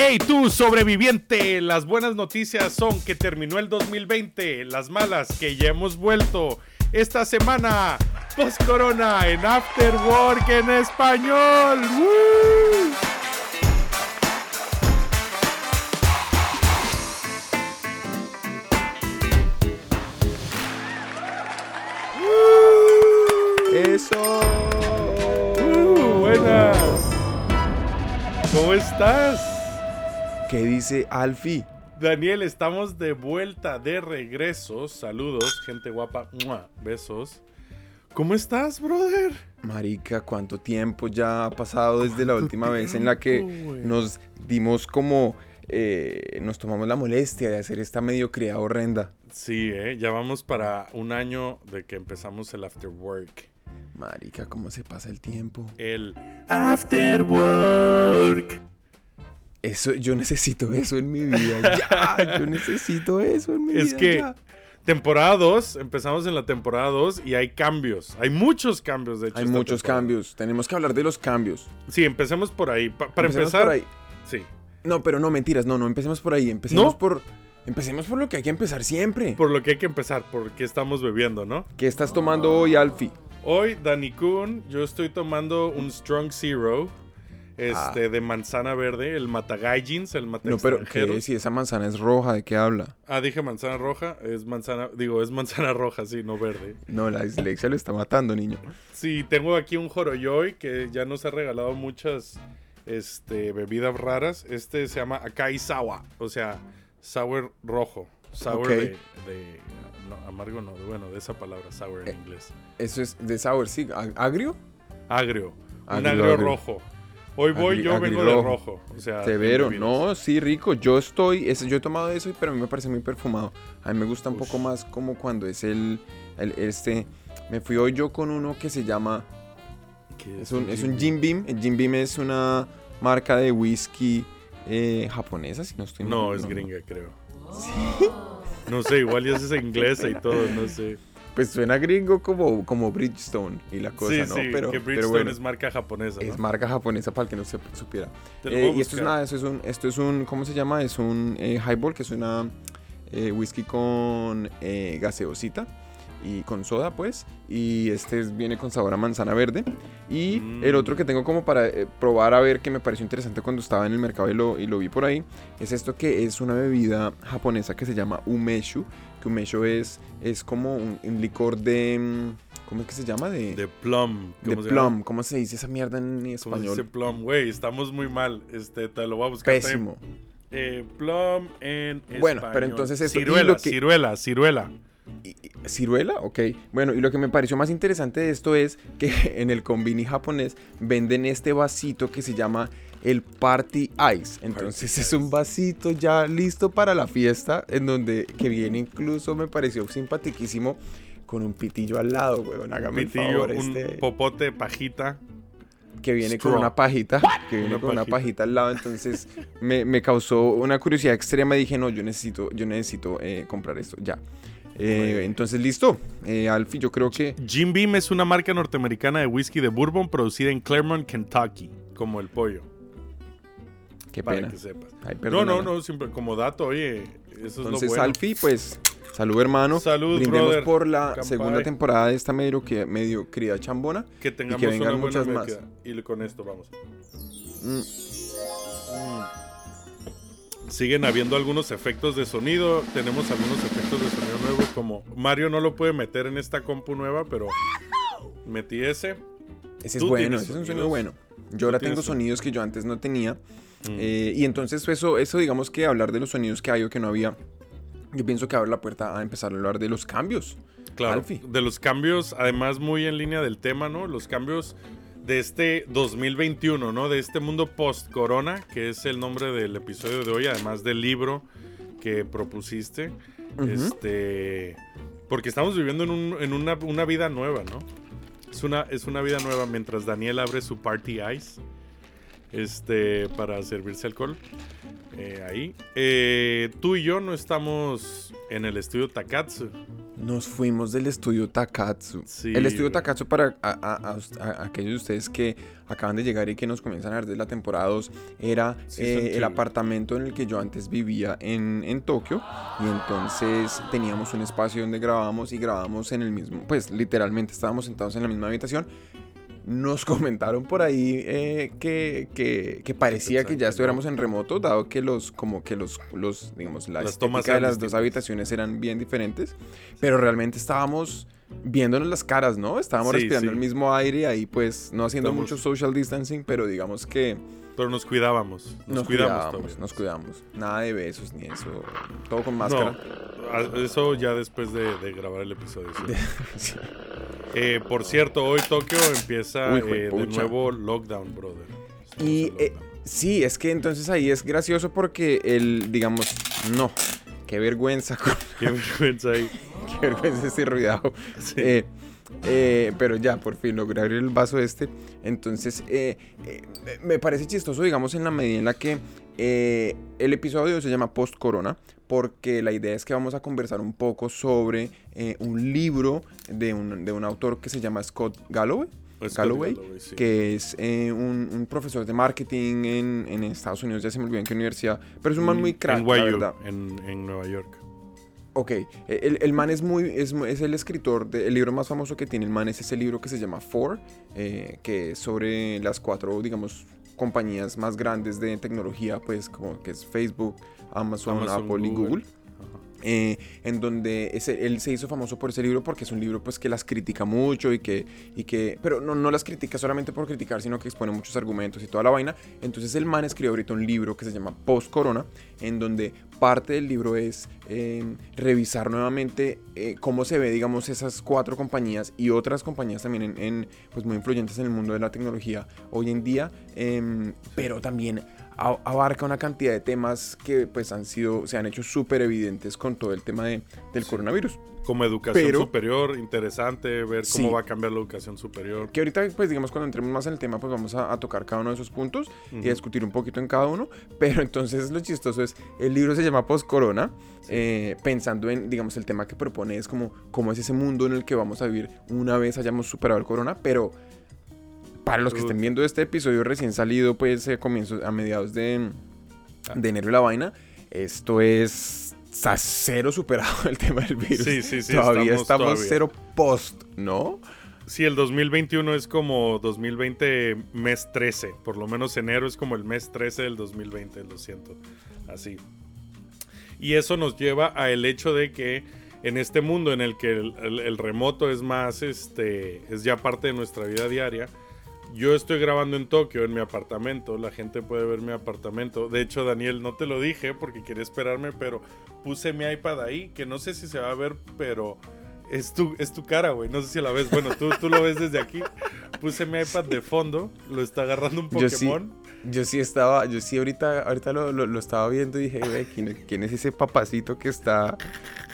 ¡Hey tú, sobreviviente! Las buenas noticias son que terminó el 2020, las malas que ya hemos vuelto. Esta semana, post corona en After Work en español. ¡Woo! ¡Eso! ¡Uh! buenas. ¿Cómo estás? ¿Qué dice Alfie? Daniel, estamos de vuelta, de regreso. Saludos, gente guapa. ¡Mua! Besos. ¿Cómo estás, brother? Marica, ¿cuánto tiempo ya ha pasado desde la última vez en la que nos dimos como... eh, nos tomamos la molestia de hacer esta mediocridad horrenda? Sí, ¿eh? ya vamos para un año de que empezamos el After Work. Marica, ¿cómo se pasa el tiempo? El After Work. Eso, yo necesito eso en mi vida. Ya, yo necesito eso en mi vida. Es que ya. temporada 2, empezamos en la temporada 2 y hay cambios. Hay muchos cambios, de hecho. Hay muchos temporada. cambios. Tenemos que hablar de los cambios. Sí, empecemos por ahí. Pa- para Empecemos empezar, por ahí. sí. No, pero no, mentiras. No, no, empecemos por ahí. Empecemos ¿No? por... Empecemos por lo que hay que empezar siempre. Por lo que hay que empezar, porque estamos bebiendo, ¿no? ¿Qué estás tomando hoy, Alfie? Hoy, Dani Kun, yo estoy tomando un Strong Zero. Este, de manzana verde, el Matagaijins, el mata Ah. No, pero. ¿qué? Si esa manzana es roja, ¿de qué habla? Ah, dije manzana roja, es manzana, digo, es manzana roja, sí, no verde. No, la dislexia lo está matando, niño. Sí, tengo aquí un Horoyoy que ya nos ha regalado muchas este, bebidas raras. Este se llama Akai Sawa, o sea, sour rojo. Sour de, de- no, amargo no, de- bueno, de esa palabra, sour en Eh, inglés. Eso es de sour, sí. ¿Ag- ¿Agrio? Agrio, un agrio, agrio. rojo. Hoy voy, yo vengo de rojo. O sea, Severo. No, sí, rico. Yo estoy... ese- yo he tomado eso, pero a mí me parece muy perfumado. A mí me gusta un poco más como cuando es el... el- este... Me fui hoy yo con uno que se llama... ¿Qué Es un, es un Jim Beam. El Jim Beam es una marca de whisky eh, japonesa, si no estoy mal. No, es gringa, creo. No sé, igual ya es inglesa y todo, no sé. Pues suena gringo como, como Bridgestone y la cosa, sí, ¿no? sí, pero, que pero Bridgestone bueno, es marca japonesa, ¿no? es marca japonesa para el que no se supiera. Eh, y esto es nada, esto es un, esto es un, ¿cómo se llama? Es un eh, highball, que es una eh, whisky con eh, gaseosita y con soda, pues. Y este es- viene con sabor a manzana verde. Y Mm. el otro que tengo como para eh, probar a ver que me pareció interesante cuando estaba en el mercado y lo, y lo vi por ahí, es esto que es una bebida japonesa que se llama umeshu. Que umeshu es, es como un, un licor de... mm, ¿Cómo es que se llama? De, De plum. de plum. ¿Cómo se dice esa mierda en ¿Cómo se español? dice plum? Güey, estamos muy mal. Este, te lo voy a buscar. Pésimo. Eh, plum en Bueno, pero español. entonces esto- Ciruela, que- ciruela, ciruela. Y- y- ¿Ciruela? Ok. Bueno, y lo que me pareció más interesante de esto es que en el combini japonés venden este vasito que se llama el Party Ice. Entonces Party es un vasito ya listo para la fiesta, en donde que viene incluso, me pareció simpaticísimo, con un pitillo al lado, weón. Hágame Pitillo, el favor, un este, popote, pajita. que viene straw. con una pajita, que viene Una con una pajita. al lado. Entonces me, me causó una curiosidad extrema. Dije, no, yo necesito, yo necesito eh, comprar esto, ya. Eh, entonces, listo. Eh, Alfie, yo creo que Jim Beam es una marca norteamericana de whisky de bourbon producida en Claremont, Kentucky. Como el pollo. Qué para pena. que sepas. Ay, No, no, no, siempre como dato, oye, eso es Entonces, lo bueno. Alfie, pues, salud, hermano. Salud, Brindemos brother. por la segunda temporada de esta medio, que, medio cría chambona. que tengamos vengan una buena muchas más. Y con esto vamos. Mm, Siguen habiendo algunos efectos de sonido. Tenemos algunos efectos de sonido nuevos. Como Mario no lo puede meter en esta compu nueva, pero metí ese. ese es bueno, ese es un sonido bueno. Yo ahora tengo sonidos que yo antes no tenía. Mm. Eh, y entonces eso, eso digamos que hablar de los sonidos que hay o que no había, yo pienso que abre la puerta a empezar a hablar de los cambios. Claro, Alfie. de los cambios, además muy en línea del tema, ¿no? Los cambios de este 2021, ¿no? De este mundo post-corona, que es el nombre del episodio de hoy, además del libro que propusiste. Ujú. Este. Porque estamos viviendo en, un- en una, una vida nueva, ¿no? Es una, es una vida nueva mientras Daniel abre su Party Ice. Este. Para servirse alcohol. eh, ahí. Eh, tú y yo no estamos en el estudio Takatsu. Nos fuimos del estudio Takatsu. Sí, el estudio. Takatsu para a- a- a- aquellos de ustedes que acaban de llegar y que nos comienzan a ver de la temporada 2 era Sí, eh, el apartamento en el que yo antes vivía en, en Tokio y entonces teníamos un espacio donde grabábamos y grabábamos en el mismo, pues literalmente estábamos sentados en la misma habitación. Nos comentaron por ahí eh, que, que- que parecía que ya estuviéramos en remoto, dado que los, como que los, los digamos, la Las tomas de las dos habitaciones eran bien diferentes, pero realmente estábamos viéndonos las caras, ¿no? Estábamos Sí, respirando sí. el mismo aire ahí, pues no haciendo Estamos- mucho social distancing, pero digamos que Pero nos cuidábamos. Nos, cuidábamos, todavía. nos cuidamos. Nada de besos ni eso, todo con máscara. eso ya después de, de grabar el episodio. sí. Eh, por cierto, hoy Tokio empieza Uy, eh, de nuevo lockdown, brother. Estamos Y eh, sí, es que entonces ahí es gracioso porque el, digamos, no, qué vergüenza, con- Qué vergüenza ahí. qué vergüenza ese ruidado. Sí. Eh, eh, pero ya, por fin logré abrir el vaso este. Entonces, eh, me parece chistoso, digamos, en la medida en la que el episodio se llama Post Corona, porque la idea es que vamos a conversar un poco sobre un libro de un, de un autor que se llama Scott Galloway. Galloway, Galloway, sí. que es eh, un, un profesor de marketing en, en Estados Unidos, ya se me olvidó en qué universidad, pero es un man muy crack, la verdad. en, en Nueva York. Ok, el, el man es muy, es, el escritor, de- el libro más famoso que tiene el man es ese libro que se llama Four, eh, que es sobre las cuatro, digamos, compañías más grandes de tecnología, pues como que es Facebook, Amazon, Amazon, Apple y Google. Eh, en donde él se hizo famoso por ese libro porque es un libro pues que las critica mucho y que, y que pero no, no las critica solamente por criticar, sino que expone muchos argumentos y toda la vaina. Entonces el man escribió ahorita un libro que se llama Post Corona, en donde parte del libro es eh, revisar nuevamente eh, cómo se ve, digamos, esas cuatro compañías y otras compañías también en, pues muy influyentes en el mundo de la tecnología hoy en día, em, pero también abarca una cantidad de temas que pues han sido, se han hecho súper evidentes con todo el tema de, del coronavirus. Como educación Pero- superior, interesante ver cómo Sí. va a cambiar la educación superior. Que ahorita, pues digamos, cuando entremos más en el tema, pues vamos a, a tocar cada uno de esos puntos y Ujú. a discutir un poquito en cada uno. Pero entonces lo chistoso es, el libro se llama Post Corona, eh, pensando en, digamos, el tema que propone es como cómo es ese mundo en el que vamos a vivir una vez hayamos superado el corona, pero para los que estén viendo este episodio recién salido, pues a comienzos, a mediados de, de enero y la vaina, esto es está cero superado el tema del virus. Sí, sí, sí, Todavía estamos estamos, todavía. cero post, ¿no? Sí, el 2021 es como 2020 mes 13. Por lo menos enero es como el mes 13 del 2020, lo siento. Así. Y eso nos lleva a el hecho de que en este mundo en el que el, el- el remoto es más, este, es ya parte de nuestra vida diaria. Yo estoy grabando en Tokio, en mi apartamento. La gente puede ver mi apartamento. De hecho, Daniel, no te lo dije porque quería esperarme, pero puse mi iPad ahí, que no sé si se va a ver, pero es tu, es tu cara, güey. No sé si la ves. Bueno, tú, tú lo ves desde aquí. Puse mi iPad de fondo. Lo está agarrando un Yo sí. Pokémon. Yo sí estaba, yo sí ahorita, ahorita lo, lo- lo estaba viendo y dije, "Ve, ¿quién, quién es ese papacito que está?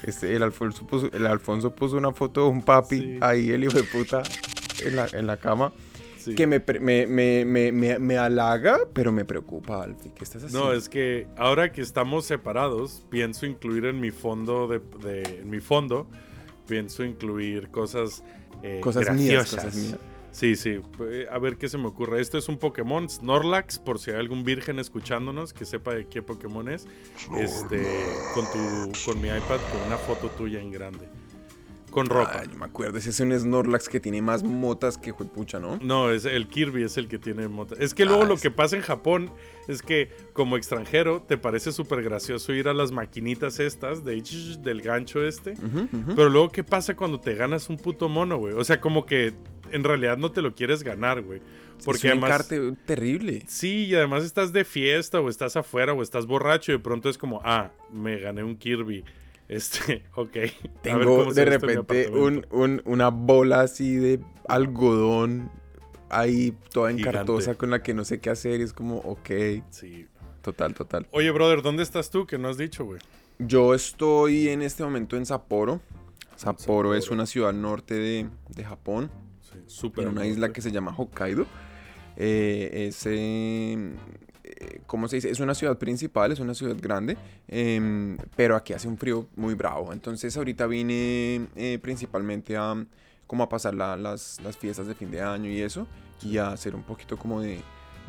Este, el, Alfonso puso, el Alfonso puso una foto de un papi Sí. ahí, el hijo de puta, en la, en la cama. Sí. Que me, me, me, me, me, halaga, pero me preocupa, Alfie. ¿Qué estás haciendo? No, es que ahora que estamos separados, pienso incluir en mi fondo de, de- en mi fondo, pienso incluir cosas eh, cosas mías, cosas mías. Sí, sí. eh, A ver qué se me ocurre. Esto es un Pokémon Snorlax, por si hay algún virgen escuchándonos que sepa de qué Pokémon es. Este, con tu, con mi iPad, con una foto tuya en grande. Con ropa. Ay, me acuerdo, ese es un Snorlax que tiene más motas que juepucha, ¿no? No, es el Kirby es el que tiene mota. Es que luego Ah, lo es- que pasa en Japón es que como extranjero te parece súper gracioso ir a las maquinitas estas de del gancho este. Pero luego, ¿qué pasa cuando te ganas un puto mono, güey? O sea, como que en realidad no te lo quieres ganar, güey. Porque es un además... terrible. Sí, y además estás de fiesta o estás afuera o estás borracho y de pronto es como, ah, me gané un Kirby. Este, ok. Tengo de repente un, un- una bola así de algodón ahí toda encartosa Gigante. con la que no sé qué hacer. Y es como, ok, Sí. total, total. Oye, brother, ¿dónde estás tú? Que no has dicho, güey. Yo estoy en este momento en Sapporo. Sapporo, Sapporo. es una ciudad norte de, de Japón, Sí, súper. en una isla que se llama Hokkaido. Eh, es, eh, ¿cómo se dice? Es una ciudad principal, es una ciudad grande, em, pero aquí hace un frío muy bravo. Entonces ahorita vine eh, principalmente a, como a pasar las, las fiestas de fin de año y eso, y a hacer un poquito como de,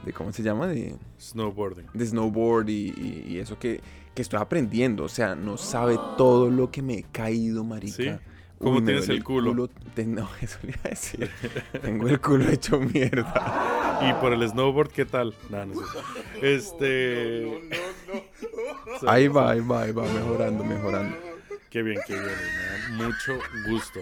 de ¿cómo se llama? De snowboarding. De snowboard y, y, eso que, que, estoy aprendiendo. O sea, no sabe todo lo que me he caído, marica. ¿Sí? ¿Cómo tienes el culo? no, eso le iba a decir. Tengo el culo hecho mierda. ¿Y por el snowboard qué tal? Nada, no sé. Este... No, no, ahí va, ahí va, ahí va, mejorando, mejorando. Qué bien, qué bien. Me da mucho gusto.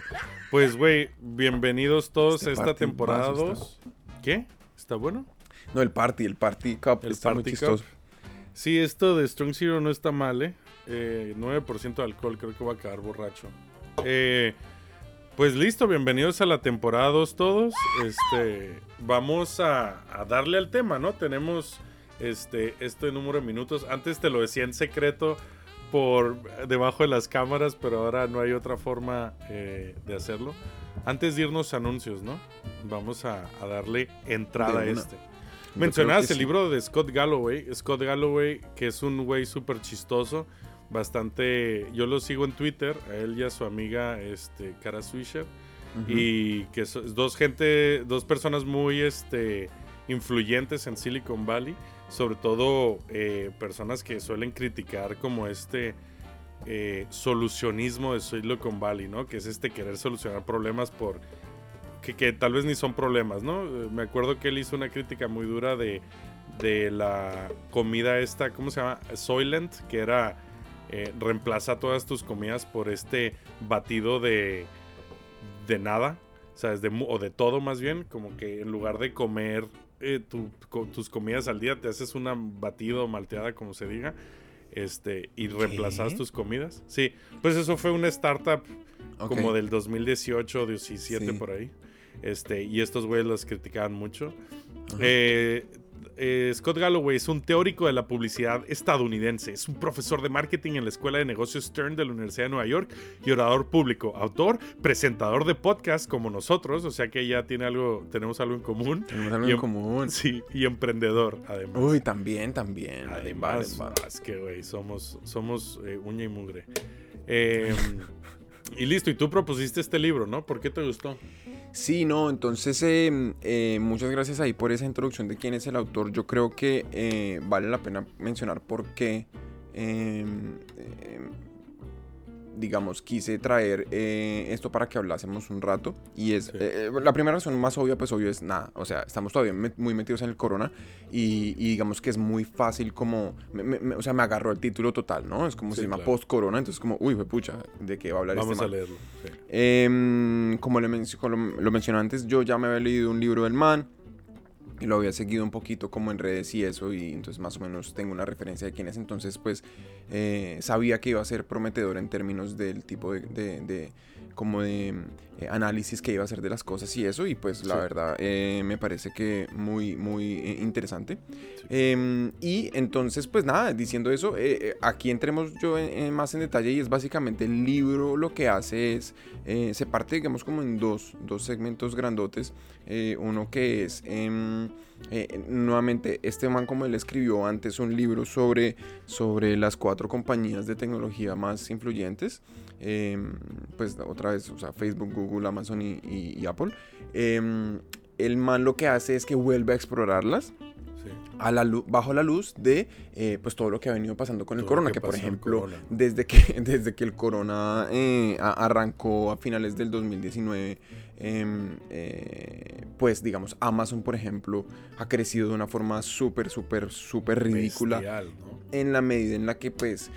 Pues, güey, bienvenidos todos a esta temporada 2. ¿Qué? ¿Está bueno? No, el party, el party cup el está muy chistoso. Sí, esto de Strong Zero no está mal, ¿eh? eh 9% de alcohol, creo que va a quedar borracho. Eh, pues listo, bienvenidos a la temporada 2 todos. Este, vamos a, darle al tema, ¿no? Tenemos este, este número de minutos. Antes te lo decía en secreto por debajo de las cámaras, pero ahora no hay otra forma eh, de hacerlo. Antes de irnos a anuncios, ¿no? Vamos a, darle entrada a este. Mencionabas el libro de Scott Galloway. Scott Galloway, que es un güey súper chistoso bastante. Yo lo sigo en Twitter, a él y a su amiga este, Cara Swisher. Y que son dos gente, dos personas muy este, influyentes en Silicon Valley. Sobre todo eh, personas que suelen criticar como este eh, solucionismo de Silicon Valley, ¿no? Que es este querer solucionar problemas por. Que, que, tal vez ni son problemas, ¿no? Me acuerdo que él hizo una crítica muy dura de, de la comida esta, ¿cómo se llama? Soylent, que era eh, reemplaza todas tus comidas por este batido de, de nada, ¿sabes? De, o de todo más bien, como que en lugar de comer eh, tus comidas al día, te haces una batido malteada, como se diga, este, y reemplazas tus comidas. Sí, pues eso fue una startup como del 2018, 17 por ahí. Este, y estos güeyes las criticaban mucho. Eh, eh, Scott Galloway es un teórico de la publicidad estadounidense. Es un profesor de marketing en la Escuela de Negocios Stern de la Universidad de Nueva York y orador público, autor, presentador de podcast como nosotros, o sea que ya tiene algo, tenemos algo en común. Tenemos algo en em- común. Sí, y emprendedor, además. Uy, también, también. Además, es que, güey, somos, somos eh, uña y mugre. Em, y listo, y tú propusiste este libro, ¿no? ¿Por qué te gustó? Sí, no, entonces em, eh, muchas gracias ahí por esa introducción de quién es el autor. Yo creo que eh, vale la pena mencionar por qué em, em, digamos, quise traer eh, esto para que hablásemos un rato. Y es, eh, la primera razón más obvia, pues obvio es nada. O sea, estamos todavía muy metidos en el corona y, digamos que es muy fácil como, o sea, me agarró el título total, ¿no? Es como se llama post-corona, entonces como, uy, pucha, ¿de qué va a hablar Vamos este a leerlo. Em, como, le lo mencioné antes, yo ya me había leído un libro del man y lo había seguido un poquito como en redes y eso, y entonces más o menos tengo una referencia de quién es, entonces pues eh, sabía que iba a ser prometedor en términos del tipo de como de eh, análisis que iba a hacer de las cosas y eso, y pues la verdad eh, me parece que muy, muy eh, interesante. Em, y entonces, pues nada, diciendo eso, aquí entremos yo más en detalle y es básicamente el libro lo que hace es, se parte digamos como en dos, dos segmentos grandotes, uno que es... Em, nuevamente, este man como él escribió antes un libro sobre, sobre las cuatro compañías de tecnología más influyentes, Em, pues otra vez, o sea, Facebook, Google, Amazon y, Apple, em, el man lo que hace es que vuelve a explorarlas. A la bajo la luz de eh, pues todo lo que ha venido pasando con el corona, que, por ejemplo, desde que, desde que el corona eh, arrancó a finales del 2019, em, eh, pues digamos, Amazon, por ejemplo, ha crecido de una forma súper, súper, súper ridícula. En la medida en la que pues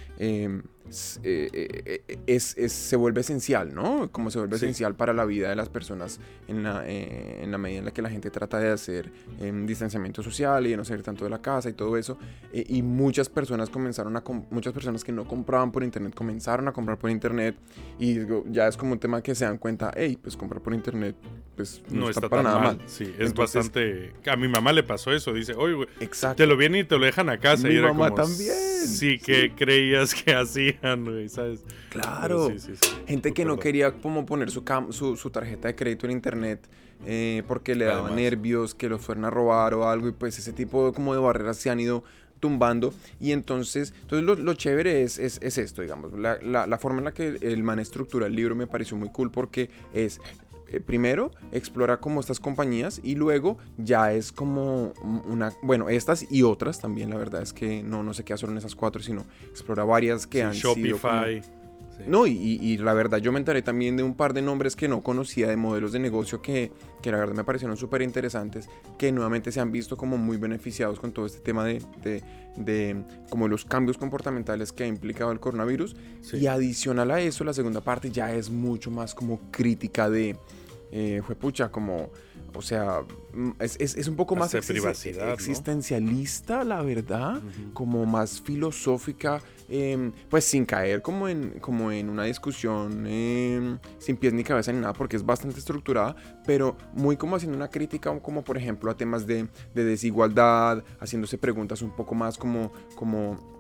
eh, eh, eh, es, se vuelve esencial, ¿no? Como se vuelve esencial para la vida de las personas en la, en la medida en la que la gente trata de hacer em, distanciamiento social y de no salir tanto de la casa y todo eso. y muchas personas comenzaron a, muchas personas que no compraban por internet comenzaron a comprar por internet y ya es como un tema que se dan cuenta, hey, pues comprar por internet, pues no, está, para nada mal. Sí, es bastante... A mi mamá le pasó eso, dice, oye, te lo vienen y te lo dejan a casa. Mi mamá también. sí que creías que hacían, güey, ¿sabes? Claro. Gente que no quería como poner su, su, tarjeta de crédito en internet eh, porque le daba nervios que lo fueran a robar o algo y pues ese tipo como de barreras se han ido tumbando y entonces, entonces lo, chévere es, es, esto, digamos, la, la, forma en la que el man estructura el libro me pareció muy cool porque es eh, primero explora como estas compañías y luego ya es como una, bueno, estas y otras también, la verdad es que no, no se queda solo en esas cuatro, sino explora varias que han Shopify. sido no, y, la verdad yo me enteré también de un par de nombres que no conocía, de modelos de negocio que, que la verdad me parecieron súper interesantes, que nuevamente se han visto como muy beneficiados con todo este tema de, de, como los cambios comportamentales que ha implicado el coronavirus. Y adicional a eso, la segunda parte ya es mucho más como crítica de, eh, fue pucha, como o sea, mm, es, un poco más existencialista, la verdad, como más filosófica, em, pues sin caer como en, como en una discusión em, sin pies ni cabeza ni nada, porque es bastante estructurada, pero muy como haciendo una crítica, como por ejemplo a temas de, de desigualdad, haciéndose preguntas un poco más como, como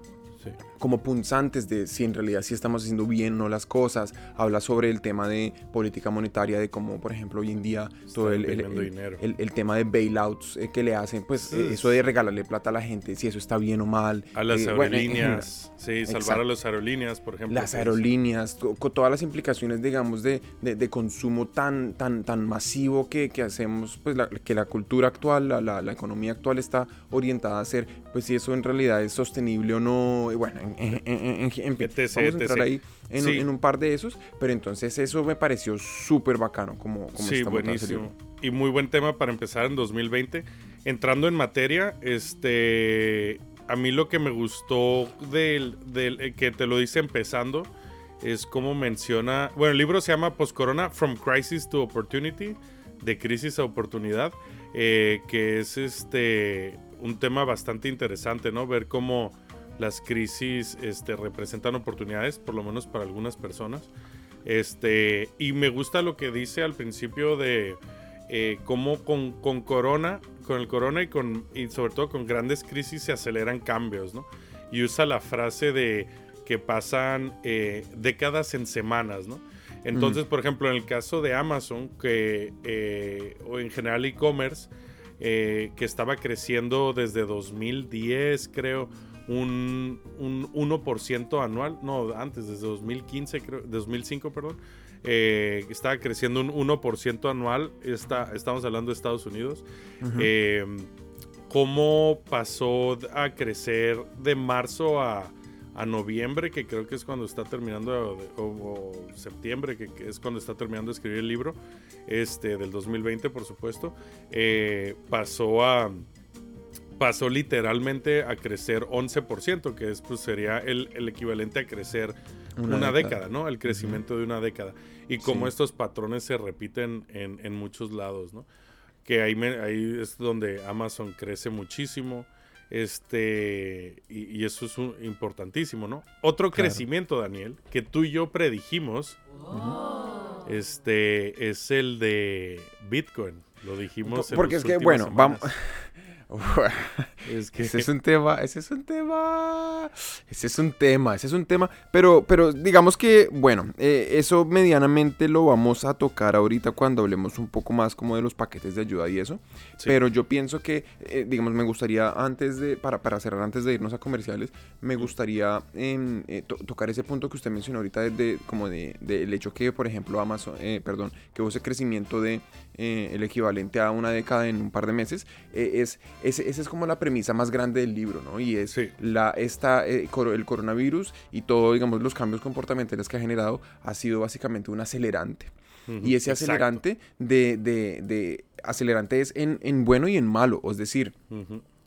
como punzantes de si en realidad sí estamos haciendo bien o no las cosas. Habla sobre el tema de política monetaria, de cómo, por ejemplo, hoy en día todo el, el, tema de bailouts eh, que le hacen, pues eh, eso de regalarle plata a la gente, si eso está bien o mal. A las eh, aerolíneas, sí, salvar a las aerolíneas, por ejemplo. Las aerolíneas, con todas las implicaciones, digamos, de, de, consumo tan, tan, tan masivo que, que hacemos, pues que la cultura actual, la, la, la economía actual está orientada a ser, pues si eso en realidad es sostenible o no, bueno, en, en, en, vamos a entrar ahí en, un par de esos, pero entonces eso me pareció súper bacano como, como Sí, buenísimo. Y muy buen tema para empezar en 2020. Entrando en materia, este, a mí lo que me gustó del, del eh, que te lo dice empezando es como menciona, bueno, el libro se llama Post Corona From Crisis to Opportunity, de crisis a oportunidad, eh, que es este un tema bastante interesante, ¿no? Ver cómo las crisis este, representan oportunidades, por lo menos para algunas personas. Este, y me gusta lo que dice al principio de eh, cómo con, con, Corona, con el Corona y, con, y sobre todo con grandes crisis se aceleran cambios, ¿no? Y usa la frase de que pasan eh, décadas en semanas, ¿no? Entonces, por ejemplo, en el caso de Amazon, que, eh, o en general e-commerce, que estaba creciendo desde 2010, creo, un, un 1% anual, no, antes, desde 2015, creo, 2005, perdón, eh, estaba creciendo un 1% anual, está, estamos hablando de Estados Unidos. Em, ¿Cómo pasó a crecer de marzo a, a, noviembre, que creo que es cuando está terminando, o, septiembre, que, es cuando está terminando de escribir el libro, este, del 2020, por supuesto, eh, pasó a pasó literalmente a crecer 11%, que es, pues, sería el, equivalente a crecer una, década. ¿no? El crecimiento de una década. Y como estos patrones se repiten en, muchos lados, ¿no? Que ahí, ahí es donde Amazon crece muchísimo. Este, y, eso es importantísimo, ¿no? Otro crecimiento, Daniel, que tú y yo predijimos, este, es el de Bitcoin. Lo dijimos. Porque es que, bueno, vamos. Es que ese es un tema, ese es un tema, ese es un tema, ese es un tema, pero, pero digamos que, bueno, eh, eso medianamente lo vamos a tocar ahorita cuando hablemos un poco más como de los paquetes de ayuda y eso, pero yo pienso que, eh, digamos, me gustaría antes de, para, para cerrar, antes de irnos a comerciales, me gustaría em, eh, tocar ese punto que usted mencionó ahorita de, como de, del hecho que, por ejemplo, Amazon, perdón, que hubo ese crecimiento de el equivalente a una década en un par de meses, es esa es como la premisa más grande del libro, ¿no? Y es la, esta, eh, el coronavirus y todo, digamos, los cambios comportamentales que ha generado ha sido básicamente un acelerante. y ese acelerante de, de, acelerante es en, en, bueno y en malo, es decir,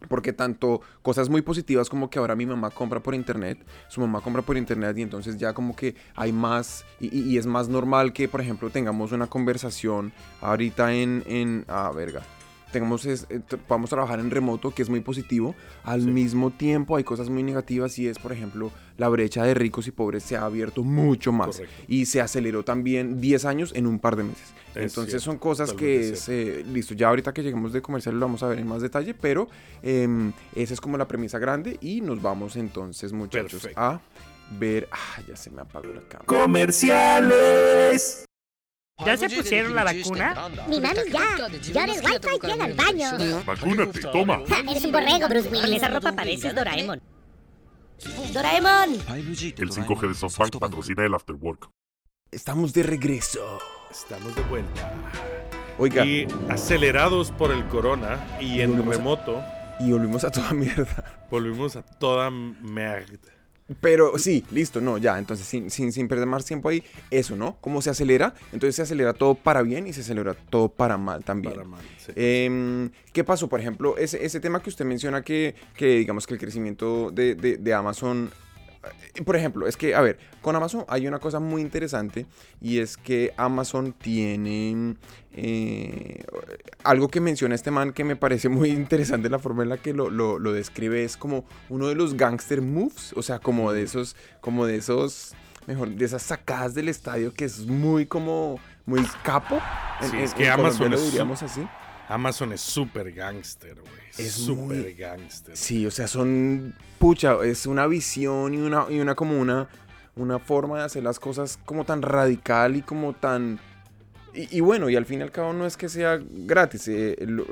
Porque tanto cosas muy positivas como que ahora mi mamá compra por internet, su mamá compra por internet y entonces ya como que hay más y, y, es más normal que por ejemplo tengamos una conversación ahorita en, en ah, verga, tengamos es, eh, podamos trabajar en remoto, que es muy positivo. Al mismo tiempo hay cosas muy negativas y es, por ejemplo, la brecha de ricos y pobres se ha abierto mucho más Correcto. y se aceleró también 10 años en un par de meses. Es Entonces cierto, son cosas que es, eh, listo, ya ahorita que lleguemos de comercial lo vamos a ver en más detalle, pero em, esa es como la premisa grande y nos vamos entonces muchachos Perfecto. a ver, ah, ya se me apagó la cámara. Comerciales. ¿Ya se pusieron la vacuna? Mi mami ya. Ya ahora el wifi llega al baño. Vacúnate, toma. Eres un borrego, Bruce Con Willis. esa ropa pareces Doraemon. ¡Doraemon! El 5G de SoftBank patrocina el After Work. Estamos de regreso. Estamos de vuelta. Oiga, Y acelerados por el corona y en a- remoto, y volvimos a toda mierda. volvimos a toda mierda. Pero sí, listo, no, ya, entonces sin, sin, sin perder más tiempo ahí, eso, ¿no? Cómo se acelera, entonces se acelera todo para bien y se acelera todo para mal también. Para mal, sí. Em, ¿Qué pasó? Por ejemplo, ese, ese tema que usted menciona que, que digamos que el crecimiento de, de- de Amazon... eh, Por ejemplo, es que, a ver, con Amazon hay una cosa muy interesante y es que Amazon tiene eh, algo que menciona este man que me parece muy interesante la forma en la que lo, lo- lo describe es como uno de los gangster moves, o sea, como de esos, como de esos, mejor, de esas sacadas del estadio que es muy como, muy capo. Sí, es que Amazon lo diríamos así. Amazon es súper gangster, güey. Es súper muy- gangster. Sí, o sea, son pucha, es una visión y una y una como una una forma de hacer las cosas como tan radical y como tan y, y bueno, y al fin y al cabo no es que sea gratis. eh, lo-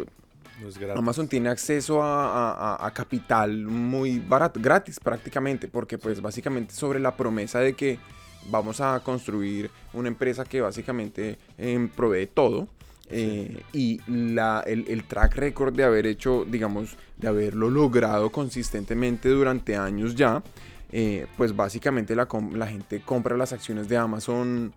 No es gratis. Amazon tiene acceso a, a- a- a capital muy barato, gratis prácticamente, porque pues básicamente sobre la promesa de que vamos a construir una empresa que básicamente em, provee todo. Eh, y la, el, el track record de haber hecho, digamos, de haberlo logrado consistentemente durante años ya, eh, pues básicamente la, gente compra las acciones de Amazon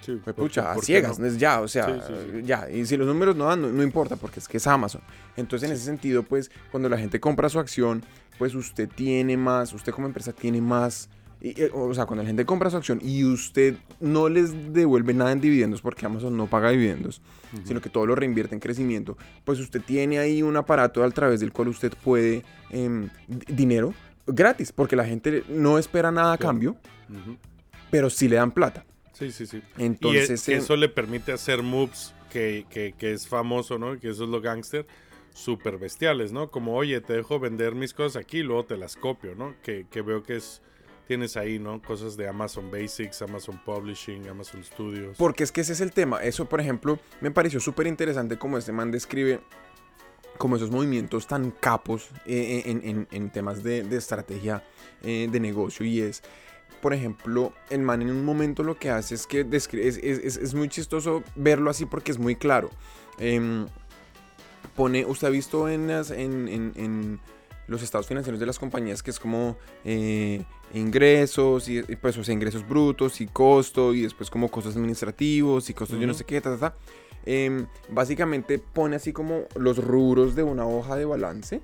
Sí, pues, ¿por- pucha, a ciegas, no? ya, o sea, sí. ya. Y si los números no dan, no, no importa, porque es que es Amazon. Entonces, en ese sentido, pues, cuando la gente compra su acción, pues usted tiene más, usted como empresa tiene más. Y, eh, o sea, cuando la gente compra su acción y usted no les devuelve nada en dividendos, porque Amazon no paga dividendos, sino que todo lo reinvierte en crecimiento, pues usted tiene ahí un aparato a través del cual usted puede d- dinero gratis, porque la gente no espera nada a cambio, pero sí le dan plata. Sí, sí, sí. Entonces, y que em, eso le permite hacer moves que, que- que es famoso, ¿no? Que eso es lo gangster. Súper bestiales, ¿no? Como, oye, te dejo vender mis cosas aquí y luego te las copio, ¿no? Que, que veo que es... Tienes ahí, ¿no? Cosas de Amazon Basics, Amazon Publishing, Amazon Studios. Porque es que ese es el tema. Eso, por ejemplo, me pareció súper interesante como este man describe como esos movimientos tan capos eh, en, en- temas de, estrategia eh, de negocio. Y es, por ejemplo, el man en un momento lo que hace es que es, es- muy chistoso verlo así porque es muy claro. Em, pone, usted ha visto en, en, en- en los estados financieros de las compañías que es como eh, ingresos y, pues o sea, ingresos brutos y costo y después como costos administrativos y costos yo no sé qué, ta, ta, ta. Em, básicamente pone así como los rubros de una hoja de balance,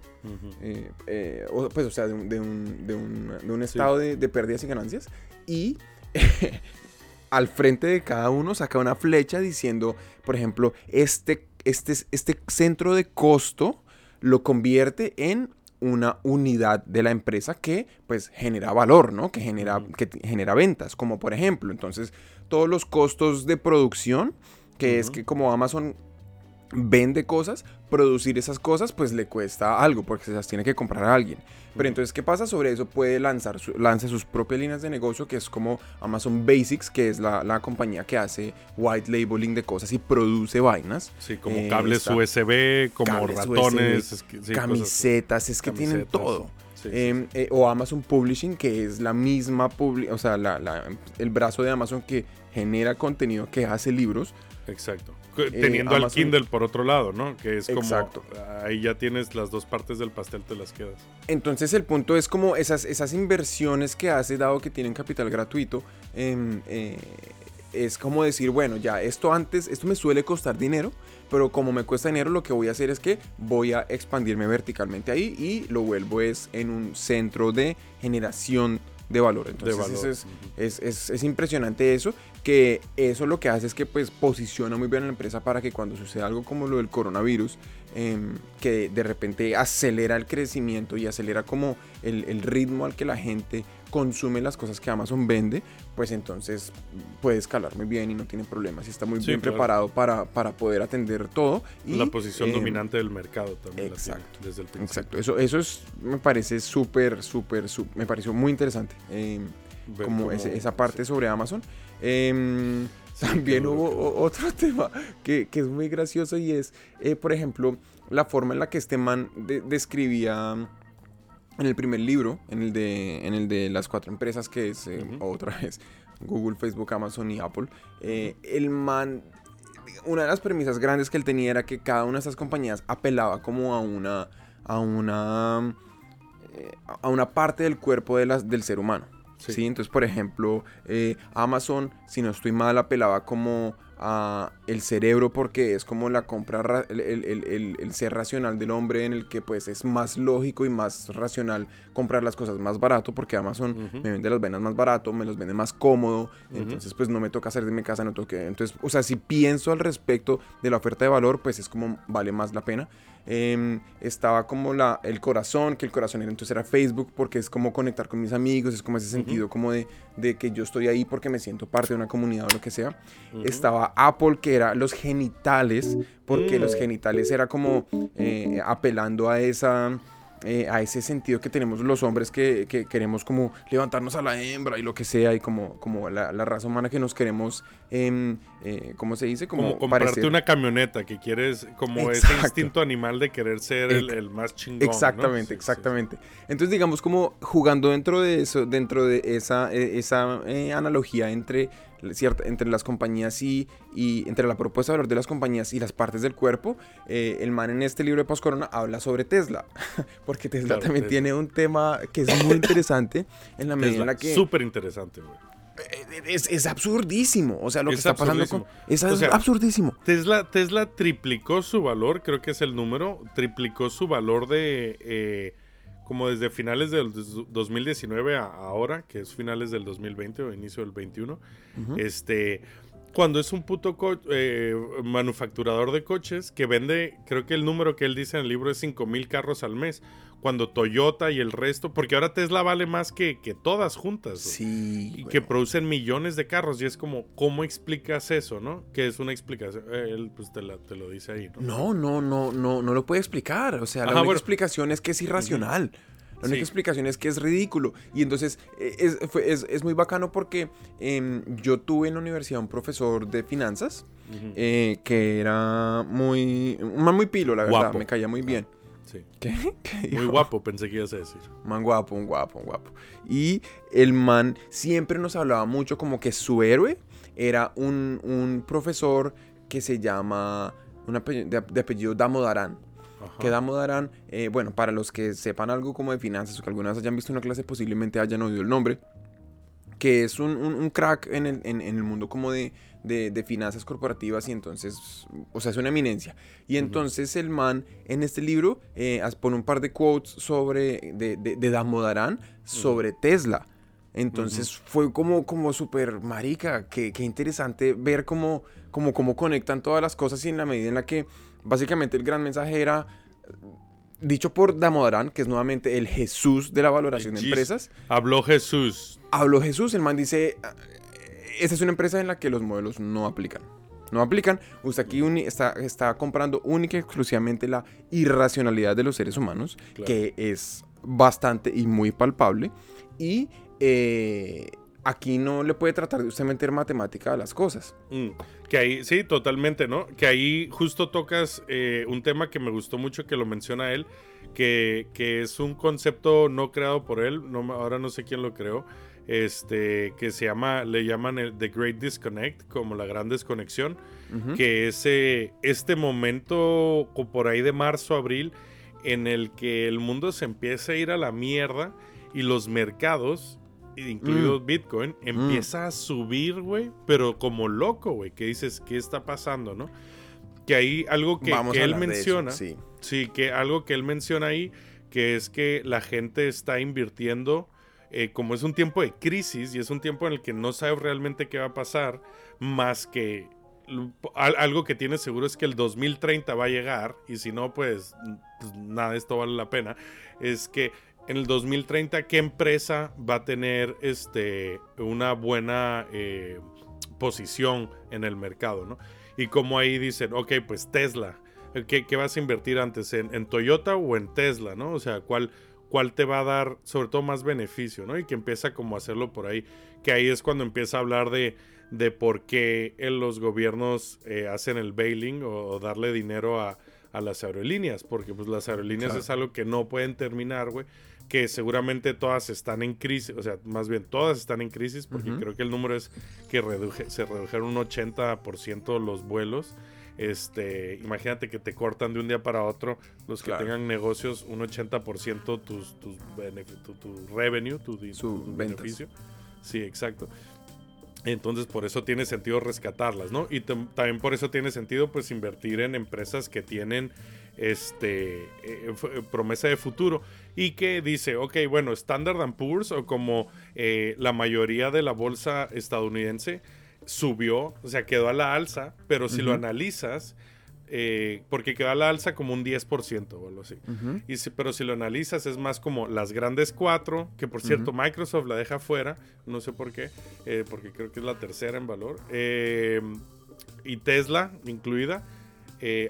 eh, eh, o, pues o sea, de un, de un, de un- de un estado de, de pérdidas y ganancias y al frente de cada uno saca una flecha diciendo, por ejemplo, este, este, este centro de costo lo convierte en una unidad de la empresa que pues genera valor, ¿no? Que genera, que genera ventas, como por ejemplo, entonces todos los costos de producción, que es que como Amazon vende cosas, producir esas cosas pues le cuesta algo porque se las tiene que comprar a alguien. Pero entonces, ¿qué pasa? Sobre eso puede lanzar su- lanza sus propias líneas de negocio, que es como Amazon Basics, que es la, la compañía que hace white labeling de cosas y produce vainas. Sí, como Eh, cables está- USB, como cables ratones, es que- sí, cosas- camisetas, es que tienen todo. sí, sí, Em, eh, o Amazon Publishing, que es la misma, o sea, la- la- el brazo de Amazon que genera contenido, que hace libros. Exacto. Cu- Teniendo Amazon- al Kindle por otro lado, ¿no? Que es como. Exacto. Ahí ya tienes las dos partes del pastel, te las quedas. Entonces el punto es como esas, esas inversiones que hace, dado que tienen capital gratuito, em, eh, es como decir, bueno, ya esto antes, esto me suele costar dinero, pero como me cuesta dinero, lo que voy a hacer es que voy a expandirme verticalmente ahí y lo vuelvo es en un centro de generación de valor. Entonces valor, eso es, es, es- es impresionante eso, que eso lo que hace es que pues posiciona muy bien a la empresa para que cuando suceda algo como lo del coronavirus, em, que de repente acelera el crecimiento y acelera como el, el ritmo al que la gente consume las cosas que Amazon vende, pues entonces puede escalar muy bien y no tiene problemas y está muy Sí, bien claro. preparado para, para poder atender todo. Y, la posición em, dominante del mercado también. la exacto, tiene desde el principio. Exacto, eso, eso es, me parece súper, súper, me pareció muy interesante. em, Como ese- esa parte sobre Amazon. Em, Sí, también hubo otro tema que, que es muy gracioso y es, eh, por ejemplo, la forma en la que este man de- describía en el primer libro, en el de, en el de las cuatro empresas que es eh, otra vez Google, Facebook, Amazon y Apple, eh, el man, una de las premisas grandes que él tenía era que cada una de estas compañías apelaba como a una, a una, eh, a una parte del cuerpo de las, del ser humano. Sí. Sí. Entonces, por ejemplo, eh, Amazon, si no estoy mal, apelaba como a el cerebro porque es como la compra, ra- el, el- el- ser racional del hombre en el que pues es más lógico y más racional comprar las cosas más barato porque Amazon me vende las venas más barato, me los vende más cómodo, entonces pues no me toca hacer de mi casa, no toque. Entonces, o sea, si pienso al respecto de la oferta de valor, pues es como vale más la pena. Em, estaba como la, el corazón, que el corazón era, entonces era Facebook, porque es como conectar con mis amigos, es como ese sentido como de, de que yo estoy ahí porque me siento parte de una comunidad o lo que sea. Estaba Apple, que era los genitales, porque Mm. los genitales era como eh, apelando a esa... eh, a ese sentido que tenemos los hombres que, que queremos como levantarnos a la hembra y lo que sea y como, como la, la raza humana que nos queremos, em, eh, ¿cómo se dice? Como comprarte parecer- una camioneta que quieres, como ese instinto animal de querer ser el, el más chingón. ¿no? Exactamente, Sí, sí. exactamente. Entonces, digamos, como jugando dentro de eso, dentro de esa, eh, esa eh, analogía entre, cierta, entre las compañías y, y entre la propuesta de valor de las compañías y las partes del cuerpo, eh, el man en este libro de Postcorona habla sobre Tesla, porque Tesla Claro, también Tesla. tiene un tema que es muy interesante en la medida en Tesla, la que Súper interesante, güey. eh, es, es absurdísimo, o sea, lo que Es está pasando con... Es O sea, absurdísimo. Tesla, Tesla triplicó su valor, creo que es el número, triplicó su valor de eh, como desde finales del dos- 2019 a ahora, que es finales del 2020 o inicio del 21. Este, cuando es un puto co- eh, manufacturador de coches que vende, creo que el número que él dice en el libro es 5 mil carros al mes. Cuando Toyota y el resto, porque ahora Tesla vale más que, que todas juntas. Sí. y que producen millones de carros. Y es como, ¿cómo explicas eso, no? Que es una explicación. Él, pues, te, la- te lo dice ahí, ¿no? No, no, no, no, no lo puede explicar. O sea, la Ajá, única bueno. explicación es que es irracional. La única Sí. explicación es que es ridículo. Y entonces eh, es, fue- es- es muy bacano porque em, yo tuve en la universidad un profesor de finanzas Ujú. eh, que era muy, muy pilo, la verdad. Guapo. Me caía muy bien. Sí. ¿Qué? ¿Qué Muy guapo, pensé que ibas a decir. Man guapo, un guapo, un guapo. Y el man siempre nos hablaba mucho como que su héroe era un, un profesor que se llama, un apellido- de, de apellido Damodaran. Ajá. Que Damodaran, eh, bueno, para los que sepan algo como de finanzas o que alguna vez hayan visto una clase, posiblemente hayan oído el nombre. Que es un, un- un crack en el, en- en el mundo como de, de- de finanzas corporativas y entonces, o sea, es una eminencia. Y entonces el man en este libro eh, pone un par de quotes sobre, de, de, de Damodaran sobre Tesla. Entonces fue como, como súper marica, qué, qué interesante ver cómo, cómo, cómo conectan todas las cosas y en la medida en la que básicamente el gran mensaje era dicho por Damodaran, que es nuevamente el Jesús de la valoración de empresas. Habló Jesús. Habló Jesús, el man dice, "Ah, esta es una empresa en la que los modelos no aplican. No aplican. Usted aquí está, está comprando única y exclusivamente la irracionalidad de los seres humanos, Claro. que es bastante y muy palpable. Y eh, aquí no le puede tratar de usted meter matemática a las cosas. Mm, Que ahí, sí, totalmente, ¿no? Que ahí justo tocas eh, un tema que me gustó mucho que lo menciona él, que, que es un concepto no creado por él, no, ahora no sé quién lo creó, este, que se llama, le llaman el The Great Disconnect, como la gran desconexión, que es eh, este momento por ahí de marzo, abril, en el que el mundo se empieza a ir a la mierda y los mercados, incluidos Bitcoin, empieza a subir, güey, pero como loco, güey, que dices, ¿qué está pasando, no? Que ahí algo que, Vamos que a él eso, menciona, sí. sí, que algo que él menciona ahí, que es que la gente está invirtiendo eh, como es un tiempo de crisis y es un tiempo en el que no sabes realmente qué va a pasar, más que al- algo que tienes seguro es que el 2030 va a llegar y si no, pues, pues, nada, esto vale la pena, es que en el 2030, ¿qué empresa va a tener este, una buena eh, posición en el mercado? ¿no? Y como ahí dicen, ok, pues Tesla, ¿qué, qué vas a invertir antes? ¿En, en Toyota o en Tesla? ¿no? O sea, ¿cuál, ¿cuál te va a dar sobre todo más beneficio? ¿no? Y que empieza como a hacerlo por ahí, que ahí es cuando empieza a hablar de, de por qué eh, los gobiernos eh, hacen el bailing o, o darle dinero a, a las aerolíneas, porque pues las aerolíneas Claro. es algo que no pueden terminar, güey, que seguramente todas están en crisis, o sea, más bien todas están en crisis, porque Ujú. creo que el número es que reduje- se redujeron un 80% los vuelos. Este, imagínate que te cortan de un día para otro los que Claro. tengan negocios un 80% tus, tus tu, tu revenue, tu, Su tu beneficio. Sí, exacto. Entonces por eso tiene sentido rescatarlas, ¿no? Y tam- también por eso tiene sentido pues invertir en empresas que tienen este eh, promesa de futuro y que dice, ok, bueno, Standard and Poor's o como eh, la mayoría de la bolsa estadounidense subió, o sea, quedó a la alza, pero si lo analizas, eh, porque quedó a la alza como un 10% o algo así. Ujú. Y si- pero si lo analizas es más como las grandes cuatro, que por cierto Microsoft la deja fuera, no sé por qué, eh, porque creo que es la tercera en valor, eh, y Tesla incluida,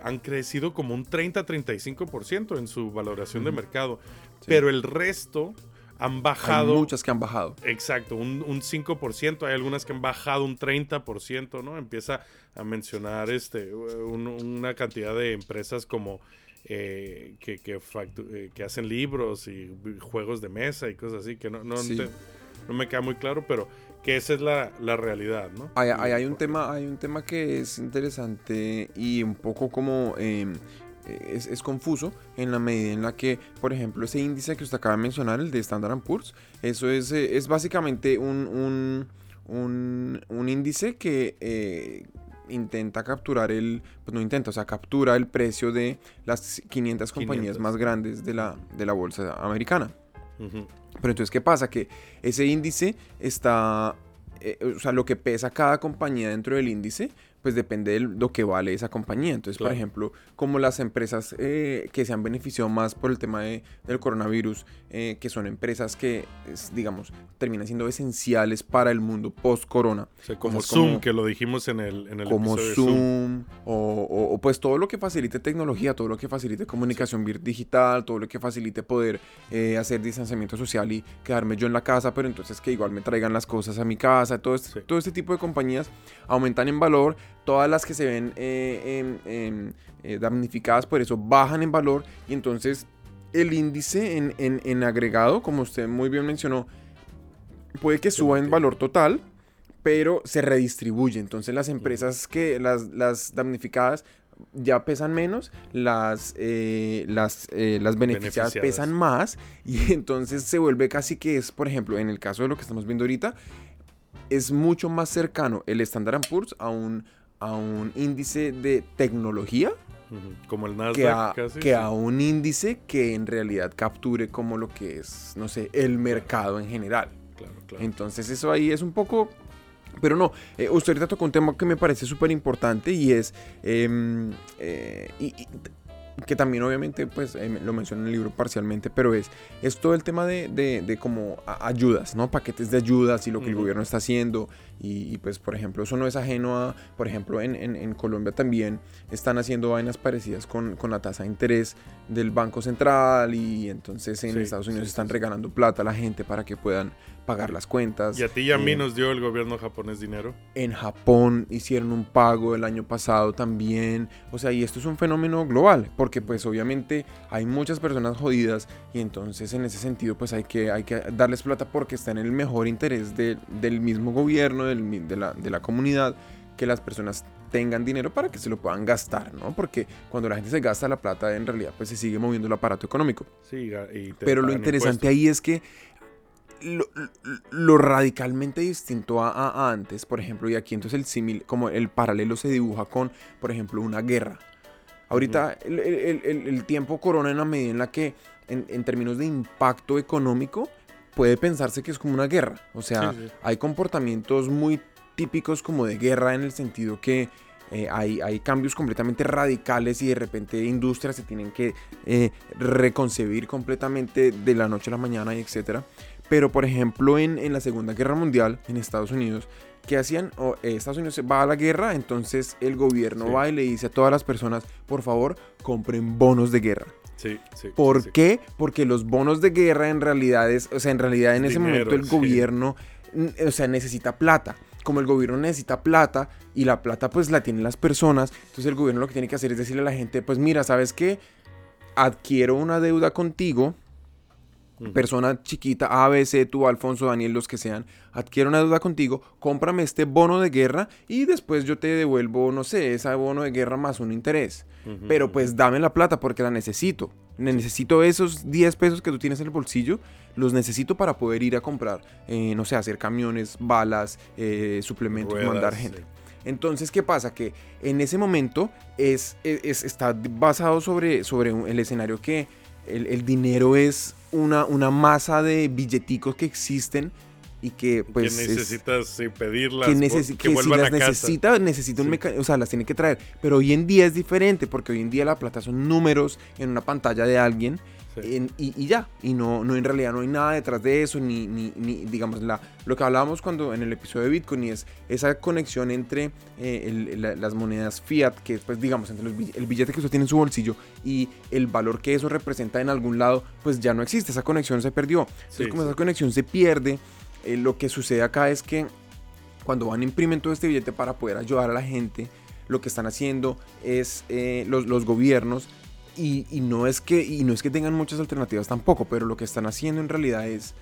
han crecido como un 30-35% en su valoración de mercado. Pero el resto han Hay bajado... muchas que han bajado. Exacto, un, un 5%, hay algunas que han bajado un 30%, ¿no? Empieza a mencionar este un- una cantidad de empresas como eh, que, que, eh, que hacen libros y juegos de mesa y cosas así, que no, no, Sí. te- no me queda muy claro, pero que esa es la, la realidad, ¿no? Hay, hay- hay un tema, hay un tema que es interesante y un poco como eh, es, es confuso en la medida en la que, por ejemplo, ese índice que usted acaba de mencionar, el de Standard Poor's, eso es, eh, es básicamente un, un, un- un índice que eh, intenta capturar el, pues no intenta, o sea, captura el precio de las 500 compañías 500. más grandes de la, de la bolsa americana. Ujú. Pero entonces, ¿qué pasa? Que ese índice está, eh, o sea, lo que pesa cada compañía dentro del índice, pues depende de lo que vale esa compañía. Entonces, por Claro. ejemplo, como las empresas eh, que se han beneficiado más por el tema de- del coronavirus, eh, que son empresas que, es, digamos, terminan siendo esenciales para el mundo post-corona, O sea, como Zoom, como- que lo dijimos en el, en el como episodio de Zoom, o, o- o, pues todo lo que facilite tecnología, todo lo que facilite comunicación vir- digital, todo lo que facilite poder eh, hacer distanciamiento social y quedarme yo en la casa, pero entonces que igual me traigan las cosas a mi casa, todo este, Sí. todo este tipo de compañías aumentan en valor, todas las que se ven eh, em, em, eh, damnificadas por eso bajan en valor y entonces el índice en, en- en agregado, como usted muy bien mencionó, puede que suba en valor total, pero se redistribuye. Entonces las empresas que las, las damnificadas ya pesan menos, las, eh, las, eh, las beneficiadas, Beneficiadas. pesan más y entonces se vuelve casi que es, por ejemplo, en el caso de lo que estamos viendo ahorita, es mucho más cercano el Standard Poor's a un, a un índice de tecnología. Como el Nasdaq que, a, casi. que sí. a un índice que en realidad capture como lo que es, no sé, el mercado en general. Claro, claro. Entonces eso ahí es un poco... Pero no, eh, usted ahorita tocó un tema que me parece súper importante y es... em, eh, y- que también obviamente pues eh, lo menciona en el libro parcialmente, pero es, es todo el tema de, de, de como ayudas, ¿no? Paquetes de ayudas y lo que el gobierno está haciendo. Y, y, pues por ejemplo eso no es ajeno a, por ejemplo en, en- en Colombia también están haciendo vainas parecidas con, con la tasa de interés del Banco Central y entonces en Sí, Estados Unidos sí, están sí. regalando plata a la gente para que puedan pagar las cuentas. Y a ti y a mí Eh, nos dio el gobierno japonés dinero. en Japón hicieron un pago el año pasado también. O sea, y esto es un fenómeno global, porque pues obviamente hay muchas personas jodidas y entonces en ese sentido pues hay que, hay que darles plata porque está en el mejor interés de- del mismo gobierno, del de, la, de la comunidad, que las personas tengan dinero para que se lo puedan gastar, ¿no? Porque cuando la gente se gasta la plata en realidad pues se sigue moviendo el aparato económico. Sí, y te Pero lo interesante impuestos. ahí es que lo, lo- radicalmente distinto a, a- antes, por ejemplo, y aquí entonces el símil, como el paralelo se dibuja con, por ejemplo, una guerra. Ahorita el, el- el- el tiempo corona en la medida en la que, en, en términos de impacto económico, puede pensarse que es como una guerra. O sea, Sí, sí. hay comportamientos muy típicos como de guerra en el sentido que eh, hay, hay cambios completamente radicales y de repente industrias se tienen que eh, reconcebir completamente de la noche a la mañana y etcétera. Pero por ejemplo en, en la Segunda Guerra Mundial en Estados Unidos, ¿qué hacían? Eh, Estados Unidos va a la guerra, entonces el gobierno Sí. va y le dice a todas las personas, por favor, compren bonos de guerra. Sí, sí. ¿Por sí, qué? Porque los bonos de guerra en realidad es, o sea, en realidad en ese Dinero, momento el gobierno, o sea, necesita plata. Como el gobierno necesita plata y la plata pues la tienen las personas, entonces el gobierno lo que tiene que hacer es decirle a la gente, pues mira, ¿sabes qué? Adquiero una deuda contigo. Persona chiquita, A, B, C, tú, Alfonso, Daniel, los que sean, adquiero una deuda contigo, cómprame este bono de guerra y después yo te devuelvo, no sé, ese bono de guerra más un interés. Pero pues dame la plata porque la necesito. Ne- Necesito esos 10 pesos que tú tienes en el bolsillo, los necesito para poder ir a comprar, eh, no sé, hacer camiones, balas, eh, suplementos, Ruedas, mandar sí. gente. Entonces, ¿qué pasa? Que en ese momento es, es- es- está basado sobre, sobre el escenario que el, el dinero es una, una masa de billeticos que existen y que pues que es- necesitas sí, pedirlas, que, necesi- que que si las necesita, necesita un Sí. mecanismo, o sea, las tiene que traer. Pero hoy en día es diferente, porque hoy en día la plata son números en una pantalla de alguien Sí. en- y, y ya. Y no, no en realidad no hay nada detrás de eso, ni, ni, ni, digamos, la, lo que hablábamos cuando en el episodio de Bitcoin y es esa conexión entre eh, el- la- las monedas fiat, que pues digamos, entre los el billete que usted tiene en su bolsillo y el valor que eso representa en algún lado, pues ya no existe, esa conexión se perdió. Entonces, Sí, como sí. esa conexión se pierde, eh, lo que sucede acá es que cuando van a imprimir todo este billete para poder ayudar a la gente, lo que están haciendo es eh, los, los gobiernos y, y no es que, y no es que tengan muchas alternativas tampoco, pero lo que están haciendo en realidad es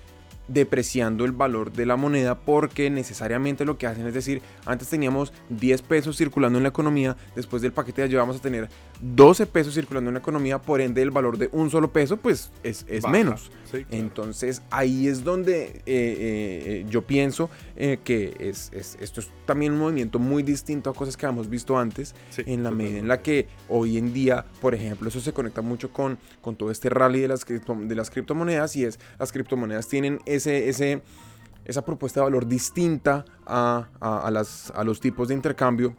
depreciando el valor de la moneda porque necesariamente lo que hacen es decir, antes teníamos 10 pesos circulando en la economía, después del paquete de ayuda vamos a tener 12 pesos circulando en la economía, por ende el valor de un solo peso pues es, es menos. Sí, claro. Entonces ahí es donde eh, eh, eh, yo pienso eh, que es, es- esto es también un movimiento muy distinto a cosas que hemos visto antes, Sí, en la medida en la que hoy en día, por ejemplo, eso se conecta mucho con, con todo este rally de las, cripto- de las criptomonedas y es las criptomonedas tienen ese, ese, esa propuesta de valor distinta a, a- a las, a los tipos de intercambio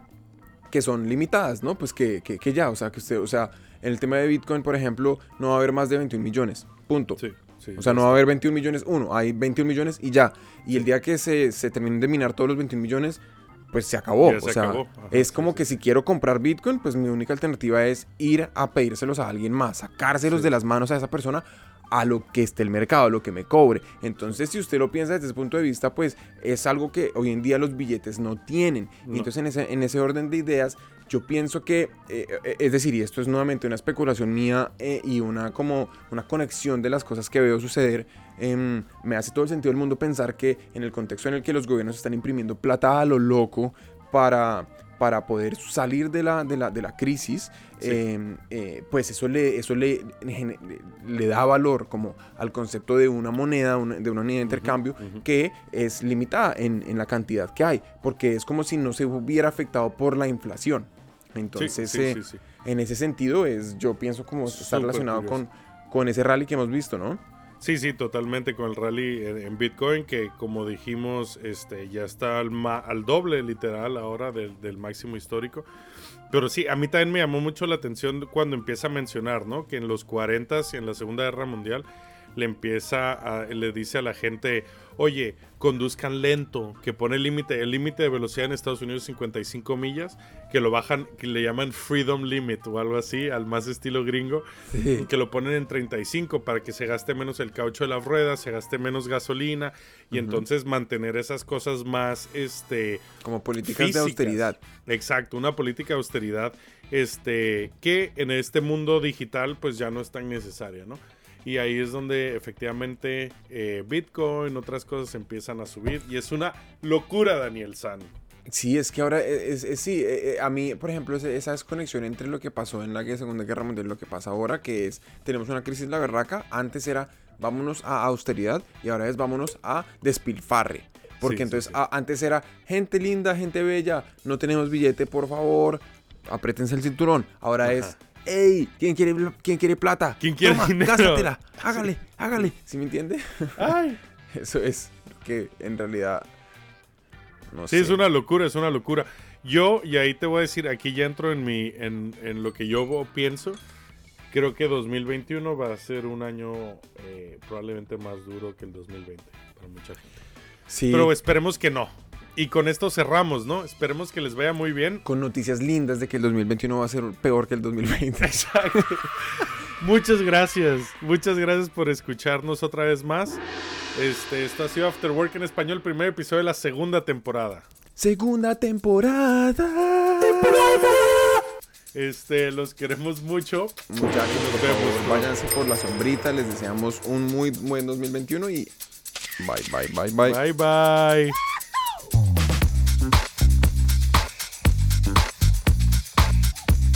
que son limitadas, ¿no? Pues que, que- que ya, o sea, que usted, o sea, en el tema de Bitcoin, por ejemplo, no va a haber más de 21 millones, punto. Sí, sí, O sea, no va a haber 21 millones, uno, hay 21 millones y ya. Y el día que se, se terminen de minar todos los 21 millones, pues se acabó. Ya o se sea, acabó. Ajá, es como sí, que si quiero comprar Bitcoin, pues mi única alternativa es ir a pedírselos a alguien más, sacárselos de las manos a esa persona a lo que esté el mercado, a lo que me cobre. Entonces, si usted lo piensa desde ese punto de vista, pues es algo que hoy en día los billetes no tienen. Y entonces, en ese, en ese orden de ideas, yo pienso que, eh, eh, es decir, y esto es nuevamente una especulación mía eh, y una como una conexión de las cosas que veo suceder, em, me hace todo el sentido del mundo pensar que en el contexto en el que los gobiernos están imprimiendo plata a lo loco para, para poder salir de la, de la, de la crisis, Sí. em, eh, pues eso, le, eso le, le, le da valor como al concepto de una moneda, una- de una unidad de intercambio ujú. que es limitada en, en la cantidad que hay, porque es como si no se hubiera afectado por la inflación. Entonces, sí, eh, sí, sí. en ese sentido, es, yo pienso como está relacionado curioso. con, con ese rally que hemos visto, ¿no? Sí, sí, totalmente con el rally en, en Bitcoin, que como dijimos, este, ya está al, ma- al doble literal ahora del, del máximo histórico. Pero sí, a mí también me llamó mucho la atención cuando empieza a mencionar, ¿no? Que en los 40 y en la Segunda Guerra Mundial le empieza a, le dice a la gente, oye, conduzcan lento, que pone el límite, el límite de velocidad en Estados Unidos es 55 millas, que lo bajan, que le llaman Freedom Limit o algo así, al más estilo gringo, que lo ponen en 35 para que se gaste menos el caucho de las ruedas, se gaste menos gasolina y entonces mantener esas cosas más, este, Como políticas de austeridad. Exacto, una política de austeridad, este, que en este mundo digital pues ya no es tan necesaria, ¿no? Y ahí es donde efectivamente eh, Bitcoin, otras cosas empiezan a subir y es una locura, Daniel San. Sí, es que ahora, es, es- sí, eh, eh, a mí, por ejemplo, esa desconexión entre lo que pasó en la Segunda Guerra Mundial y lo que pasa ahora, que es, tenemos una crisis la berraca, antes era vámonos a austeridad y ahora es vámonos a despilfarre. Porque Sí, entonces sí. a- antes era gente linda, gente bella, no tenemos billete, por favor, apriétense el cinturón. Ahora es, Hey, ¿quién quiere, ¿quién quiere plata? ¿Quién quiere Toma, dinero?" gástatela, hágale, hágale. ¿Sí me entiende? Ay, Eso es que en realidad... No Sí, sé. es una locura, es una locura. Yo, y ahí te voy a decir, aquí ya entro en, mi, en, en lo que yo pienso. Creo que 2021 va a ser un año eh, probablemente más duro que el 2020 para mucha gente. Sí, Pero esperemos que no. Y con esto cerramos, ¿no? Esperemos que les vaya muy bien. con noticias lindas de que el 2021 va a ser peor que el 2020. Exacto. Muchas gracias. Muchas gracias por escucharnos otra vez más. Este, esto ha sido After Work en español, primer episodio de la segunda temporada. Segunda temporada. Este, los queremos mucho. Muchachos, Nos vemos, váyanse por la sombrita. Les deseamos un muy buen 2021 y bye, bye, bye, bye. Bye bye.